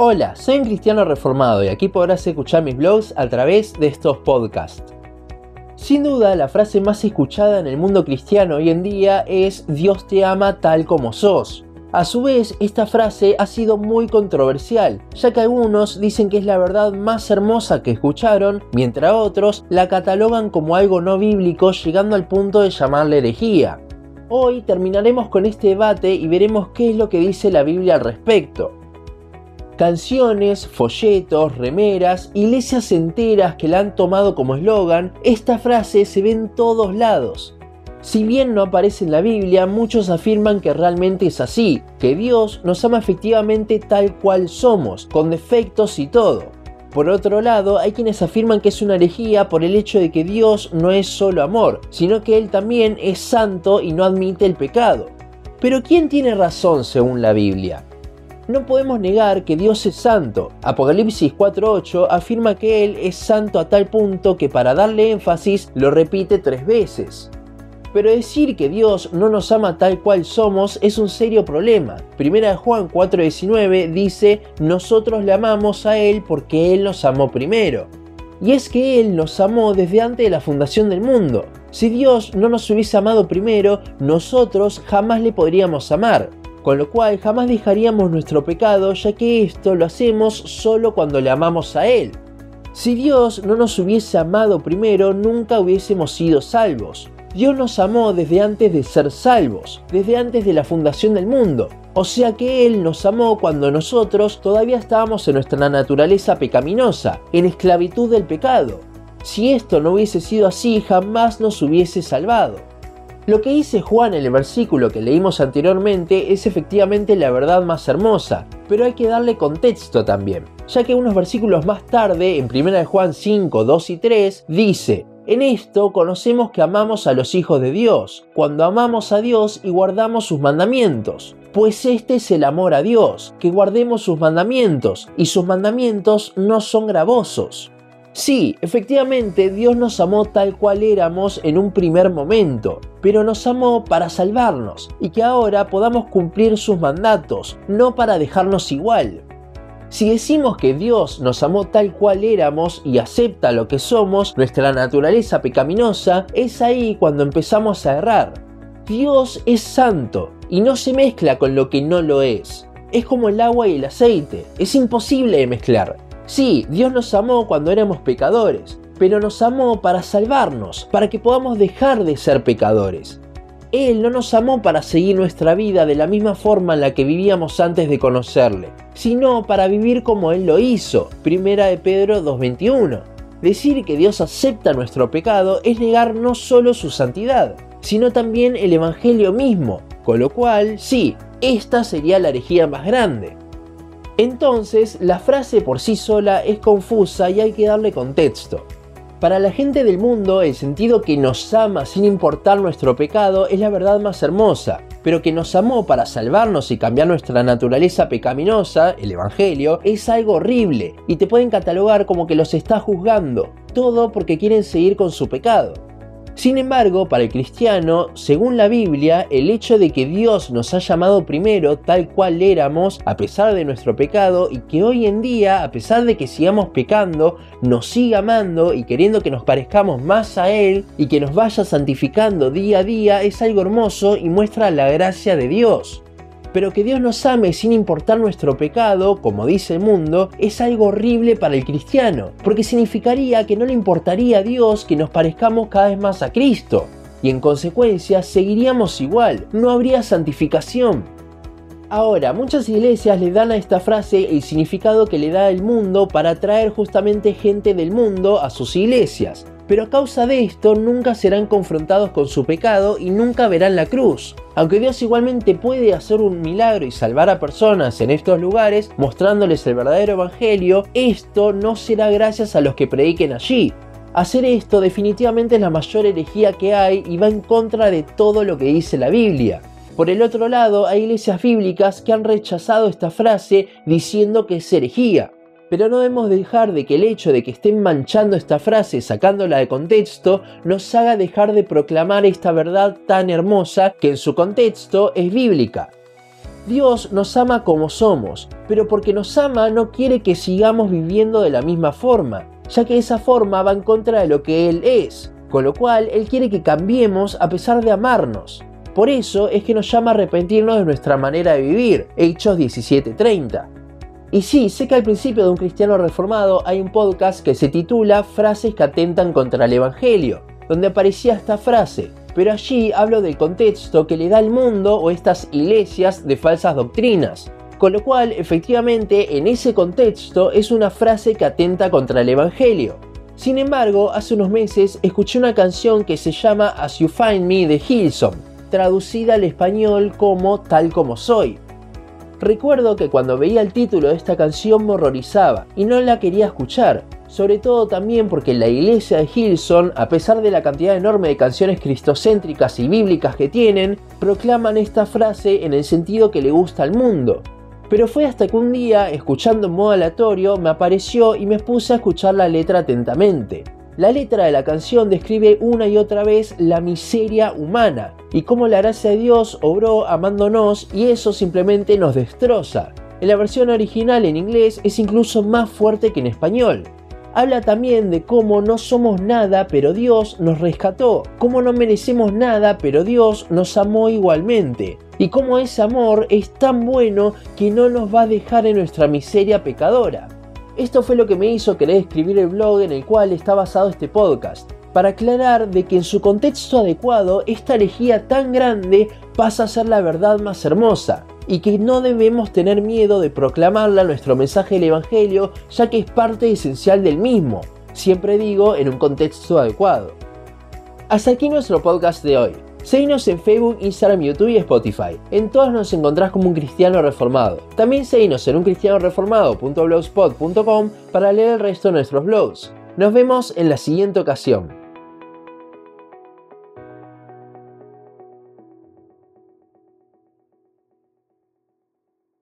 Hola, soy un cristiano reformado y aquí podrás escuchar mis blogs a través de estos podcasts. Sin duda, la frase más escuchada en el mundo cristiano hoy en día es Dios te ama tal como sos. A su vez, esta frase ha sido muy controversial, ya que algunos dicen que es la verdad más hermosa que escucharon, mientras otros la catalogan como algo no bíblico, llegando al punto de llamarla herejía. Hoy terminaremos con este debate y veremos qué es lo que dice la Biblia al respecto canciones, folletos, remeras, iglesias enteras que la han tomado como eslogan, esta frase se ve en todos lados. Si bien no aparece en la Biblia, muchos afirman que realmente es así, que Dios nos ama efectivamente tal cual somos, con defectos y todo. Por otro lado, hay quienes afirman que es una herejía por el hecho de que Dios no es solo amor, sino que Él también es santo y no admite el pecado. Pero ¿quién tiene razón según la Biblia? No podemos negar que Dios es santo. Apocalipsis 4.8 afirma que Él es santo a tal punto que para darle énfasis lo repite tres veces. Pero decir que Dios no nos ama tal cual somos es un serio problema. Primera Juan 4:19 dice, nosotros le amamos a Él porque Él nos amó primero. Y es que Él nos amó desde antes de la fundación del mundo. Si Dios no nos hubiese amado primero, nosotros jamás le podríamos amar con lo cual jamás dejaríamos nuestro pecado ya que esto lo hacemos solo cuando le amamos a Él. Si Dios no nos hubiese amado primero, nunca hubiésemos sido salvos. Dios nos amó desde antes de ser salvos, desde antes de la fundación del mundo. O sea que Él nos amó cuando nosotros todavía estábamos en nuestra naturaleza pecaminosa, en esclavitud del pecado. Si esto no hubiese sido así, jamás nos hubiese salvado. Lo que dice Juan en el versículo que leímos anteriormente es efectivamente la verdad más hermosa, pero hay que darle contexto también, ya que unos versículos más tarde, en 1 Juan 5, 2 y 3, dice, en esto conocemos que amamos a los hijos de Dios, cuando amamos a Dios y guardamos sus mandamientos. Pues este es el amor a Dios, que guardemos sus mandamientos, y sus mandamientos no son gravosos. Sí, efectivamente Dios nos amó tal cual éramos en un primer momento, pero nos amó para salvarnos y que ahora podamos cumplir sus mandatos, no para dejarnos igual. Si decimos que Dios nos amó tal cual éramos y acepta lo que somos, nuestra naturaleza pecaminosa, es ahí cuando empezamos a errar. Dios es santo y no se mezcla con lo que no lo es. Es como el agua y el aceite, es imposible de mezclar. Sí, Dios nos amó cuando éramos pecadores, pero nos amó para salvarnos, para que podamos dejar de ser pecadores. Él no nos amó para seguir nuestra vida de la misma forma en la que vivíamos antes de conocerle, sino para vivir como Él lo hizo. Primera de Pedro 2.21. Decir que Dios acepta nuestro pecado es negar no solo su santidad, sino también el Evangelio mismo, con lo cual, sí, esta sería la herejía más grande. Entonces, la frase por sí sola es confusa y hay que darle contexto. Para la gente del mundo, el sentido que nos ama sin importar nuestro pecado es la verdad más hermosa, pero que nos amó para salvarnos y cambiar nuestra naturaleza pecaminosa, el Evangelio, es algo horrible y te pueden catalogar como que los está juzgando, todo porque quieren seguir con su pecado. Sin embargo, para el cristiano, según la Biblia, el hecho de que Dios nos ha llamado primero tal cual éramos, a pesar de nuestro pecado, y que hoy en día, a pesar de que sigamos pecando, nos siga amando y queriendo que nos parezcamos más a Él y que nos vaya santificando día a día, es algo hermoso y muestra la gracia de Dios. Pero que Dios nos ame sin importar nuestro pecado, como dice el mundo, es algo horrible para el cristiano, porque significaría que no le importaría a Dios que nos parezcamos cada vez más a Cristo, y en consecuencia seguiríamos igual, no habría santificación. Ahora, muchas iglesias le dan a esta frase el significado que le da el mundo para atraer justamente gente del mundo a sus iglesias, pero a causa de esto nunca serán confrontados con su pecado y nunca verán la cruz. Aunque Dios igualmente puede hacer un milagro y salvar a personas en estos lugares, mostrándoles el verdadero evangelio, esto no será gracias a los que prediquen allí. Hacer esto definitivamente es la mayor herejía que hay y va en contra de todo lo que dice la Biblia. Por el otro lado, hay iglesias bíblicas que han rechazado esta frase diciendo que es herejía. Pero no debemos dejar de que el hecho de que estén manchando esta frase, sacándola de contexto, nos haga dejar de proclamar esta verdad tan hermosa que en su contexto es bíblica. Dios nos ama como somos, pero porque nos ama no quiere que sigamos viviendo de la misma forma, ya que esa forma va en contra de lo que Él es, con lo cual Él quiere que cambiemos a pesar de amarnos. Por eso es que nos llama a arrepentirnos de nuestra manera de vivir, Hechos 17:30. Y sí, sé que al principio de un cristiano reformado hay un podcast que se titula Frases que atentan contra el Evangelio, donde aparecía esta frase, pero allí hablo del contexto que le da el mundo o estas iglesias de falsas doctrinas. Con lo cual, efectivamente, en ese contexto es una frase que atenta contra el Evangelio. Sin embargo, hace unos meses escuché una canción que se llama As You Find Me de Hilson, traducida al español como Tal como soy. Recuerdo que cuando veía el título de esta canción me horrorizaba y no la quería escuchar, sobre todo también porque la iglesia de Hilson, a pesar de la cantidad enorme de canciones cristocéntricas y bíblicas que tienen, proclaman esta frase en el sentido que le gusta al mundo. Pero fue hasta que un día, escuchando en modo aleatorio, me apareció y me puse a escuchar la letra atentamente. La letra de la canción describe una y otra vez la miseria humana y cómo la gracia de Dios obró amándonos y eso simplemente nos destroza. En la versión original en inglés es incluso más fuerte que en español habla también de cómo no somos nada, pero Dios nos rescató, cómo no merecemos nada, pero Dios nos amó igualmente, y cómo ese amor es tan bueno que no nos va a dejar en nuestra miseria pecadora. Esto fue lo que me hizo querer escribir el blog en el cual está basado este podcast, para aclarar de que en su contexto adecuado esta herejía tan grande pasa a ser la verdad más hermosa, y que no debemos tener miedo de proclamarla nuestro mensaje del Evangelio, ya que es parte esencial del mismo, siempre digo en un contexto adecuado. Hasta aquí nuestro podcast de hoy. Seguinos en Facebook, Instagram, YouTube y Spotify. En todas nos encontrás como un cristiano reformado. También seguinos en uncristianoreformado.blogspot.com para leer el resto de nuestros blogs. Nos vemos en la siguiente ocasión.